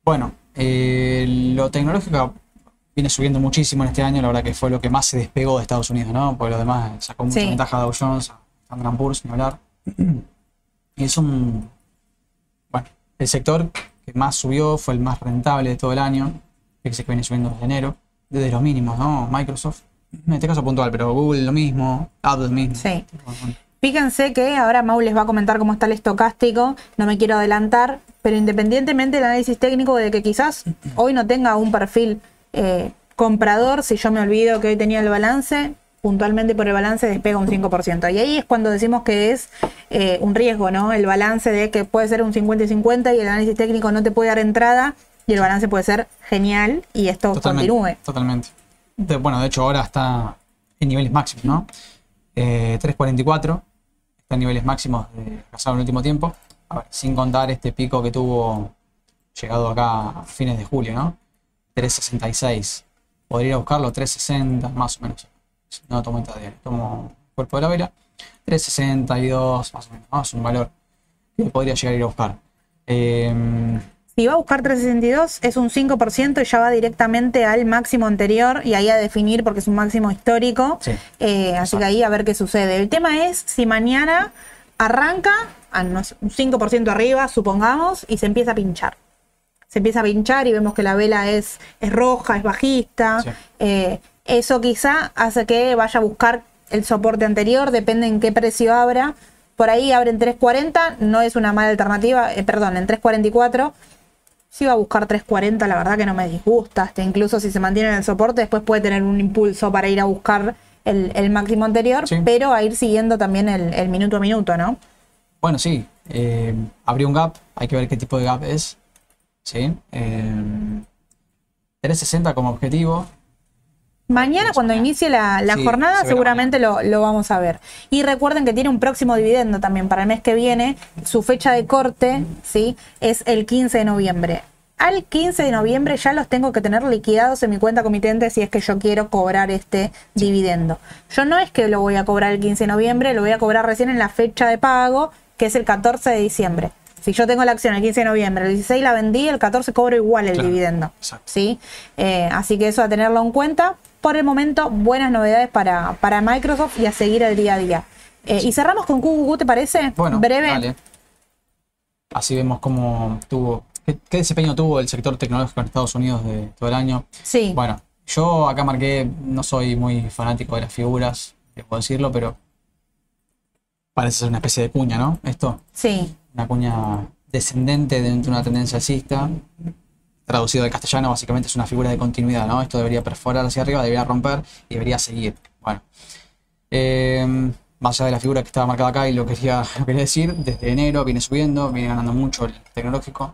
Bueno, eh, lo tecnológico viene subiendo muchísimo en este año, la verdad que fue lo que más se despegó de Estados Unidos, ¿no? Porque lo demás sacó mucha Sí. ventaja a Dow Jones, a Standard Poor's, ni hablar. Es un... Bueno, el sector que más subió fue el más rentable de todo el año, que se viene subiendo desde enero, desde los mínimos, ¿no? Microsoft, en este caso puntual, pero Google lo mismo, Apple mismo. Sí. Fíjense que ahora Mau les va a comentar cómo está el estocástico, no me quiero adelantar, pero independientemente del análisis técnico de que quizás hoy no tenga un perfil eh, comprador, si yo me olvido que hoy tenía el balance, puntualmente por el balance despega un 5%. Y ahí es cuando decimos que es eh, un riesgo, ¿no? El balance de que puede ser un 50 y 50 y el análisis técnico no te puede dar entrada y el balance puede ser genial y esto Totalmente, continúe. Totalmente. De- bueno, de hecho ahora está en niveles máximos, ¿no? Eh, 3.44 está en niveles máximos de pasado el último tiempo. A ver, sin contar este pico que tuvo llegado acá a fines de julio, ¿no? 3.66. Podría ir a buscarlo 3.60 más o menos. No tomo intraday, tomo cuerpo de la vela. 362 más o menos, ¿no? es un valor que podría llegar a ir a buscar. Eh, Si va a buscar 362 es un 5% y ya va directamente al máximo anterior y ahí a definir porque es un máximo histórico. Sí. Eh, así que ahí a ver qué sucede. El tema es si mañana arranca a sé, un 5% arriba, supongamos, y se empieza a pinchar. Se empieza a pinchar y vemos que la vela es, es roja, es bajista. Sí. Eh, eso quizá hace que vaya a buscar el soporte anterior, depende en qué precio abra. Por ahí abre en 3.40, no es una mala alternativa, eh, perdón, en 3.44. Si va a buscar 3.40, la verdad que no me disgusta. Hasta incluso si se mantiene en el soporte, después puede tener un impulso para ir a buscar el, el máximo anterior, Sí. pero a ir siguiendo también el, el minuto a minuto, ¿no? Bueno, sí, eh, abrió un gap, hay que ver qué tipo de gap es. ¿sí? Eh, 360 como objetivo. Mañana cuando inicie la, la Sí, jornada se seguramente lo, lo vamos a ver. Y recuerden que tiene un próximo dividendo también para el mes que viene. Su fecha de corte ¿sí? es el 15 de noviembre. Al 15 de noviembre ya los tengo que tener liquidados en mi cuenta comitente si es que yo quiero cobrar este dividendo. Yo no es que lo voy a cobrar el 15 de noviembre, lo voy a cobrar recién en la fecha de pago, que es el 14 de diciembre. Si yo tengo la acción el 15 de noviembre, el 16 la vendí, el 14 cobro igual el Claro, dividendo. exacto. ¿sí? Eh, así que eso a tenerlo en cuenta. Por el momento, buenas novedades para, para Microsoft y a seguir el día a día. Eh, Y cerramos con QQQ, ¿te parece? Bueno, Breve. dale. Así vemos cómo tuvo, qué, qué desempeño tuvo el sector tecnológico en Estados Unidos de todo el año. Sí. Bueno, yo acá marqué, no soy muy fanático de las figuras, debo decirlo, pero parece ser una especie de cuña, ¿no? Esto, Sí. una cuña descendente dentro de una tendencia alcista. Traducido al castellano, básicamente es una figura de continuidad, ¿no? Esto debería perforar hacia arriba, debería romper y debería seguir. Bueno, eh, más allá de la figura que estaba marcada acá y lo que quería, lo quería decir, desde enero viene subiendo, viene ganando mucho el tecnológico.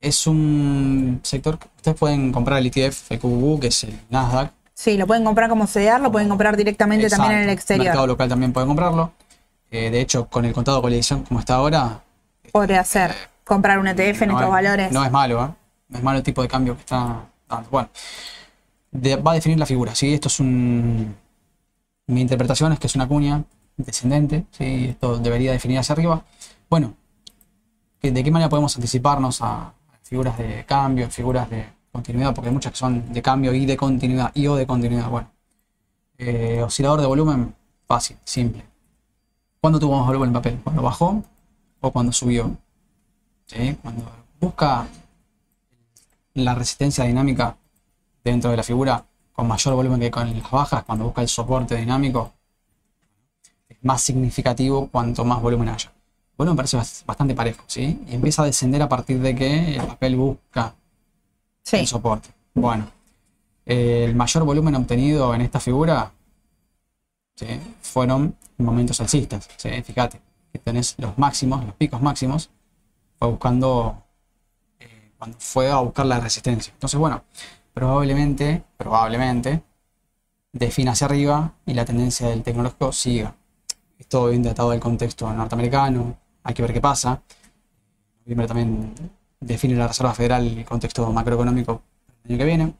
Es un sector que ustedes pueden comprar el ETF, el QQQ, que es el Nasdaq. Sí, lo pueden comprar como CDR, lo pueden comprar directamente también en el exterior. mercado local también pueden comprarlo. Eh, de hecho, con el contado con la edición como está ahora, Podría ser comprar un ETF en no estos es, valores. No es malo, ¿eh? No es malo el tipo de cambio que está dando. Bueno, de- va a definir la figura, ¿sí? Esto es un... Mi interpretación es que es una cuña descendente, ¿sí? Esto debería definir hacia arriba. Bueno, ¿que- ¿de qué manera podemos anticiparnos a figuras de cambio, figuras de continuidad? Porque hay muchas que son de cambio y de continuidad, y o de continuidad. Bueno, eh, oscilador de volumen, fácil, simple. ¿Cuándo tuvo más volumen el papel? ¿Cuando bajó o cuando subió? ¿Sí? Cuando busca la resistencia dinámica dentro de la figura con mayor volumen que con las bajas, cuando busca el soporte dinámico, es más significativo cuanto más volumen haya. El volumen parece bas- bastante parejo, ¿sí? Y empieza a descender a partir de que el papel busca Sí. el soporte. Bueno, el mayor volumen obtenido en esta figura ¿sí? fueron momentos alcistas. ¿sí? Fíjate, que tenés los máximos, los picos máximos, fue buscando eh, cuando fue a buscar la resistencia. Entonces, bueno, probablemente, probablemente, defina hacia arriba y la tendencia del tecnológico siga. Esto bien tratado del contexto norteamericano, hay que ver qué pasa. Noviembre también define la Reserva Federal el contexto macroeconómico el año que viene.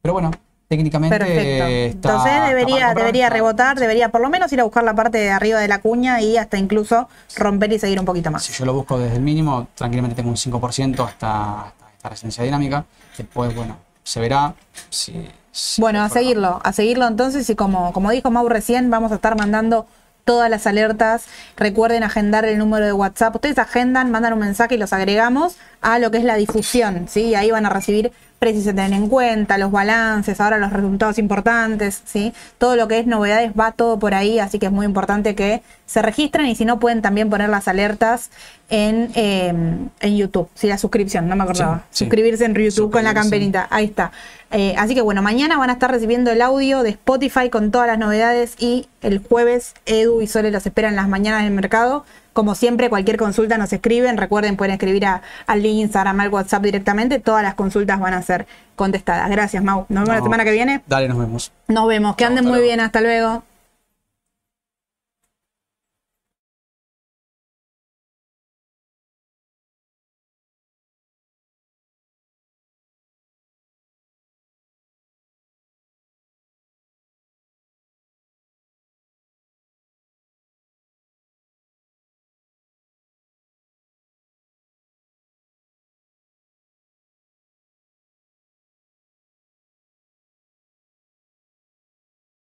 Pero bueno, técnicamente Perfecto. está- Entonces debería, debería rebotar, debería por lo menos ir a buscar la parte de arriba de la cuña y hasta incluso romper y seguir un poquito más. Si yo lo busco desde el mínimo, tranquilamente tengo un 5% hasta, hasta esta resistencia dinámica. Después, bueno, se verá si... si Bueno, a seguirlo, a seguirlo entonces y como, como dijo Mau recién, vamos a estar mandando todas las alertas. Recuerden agendar el número de WhatsApp. Ustedes agendan, mandan un mensaje y los agregamos a lo que es la difusión, ¿sí? Ahí van a recibir precios a tener en cuenta, los balances, ahora los resultados importantes, ¿sí? Todo lo que es novedades va todo por ahí, así que es muy importante que se registren y si no pueden también poner las alertas en, eh, en YouTube, ¿sí? La suscripción, no me acordaba. Sí, sí. Suscribirse en YouTube con la campanita, ahí está. Eh, así que bueno, mañana van a estar recibiendo el audio de Spotify con todas las novedades y el jueves Edu y Sole los esperan las mañanas en el mercado. Como siempre, cualquier consulta nos escriben. Recuerden, pueden escribir a- al Instagram, al WhatsApp directamente. Todas las consultas van a ser contestadas. Gracias, Mau. Nos vemos la No. semana que viene. Dale, nos vemos. Nos vemos. Que anden muy luego. bien. Hasta luego.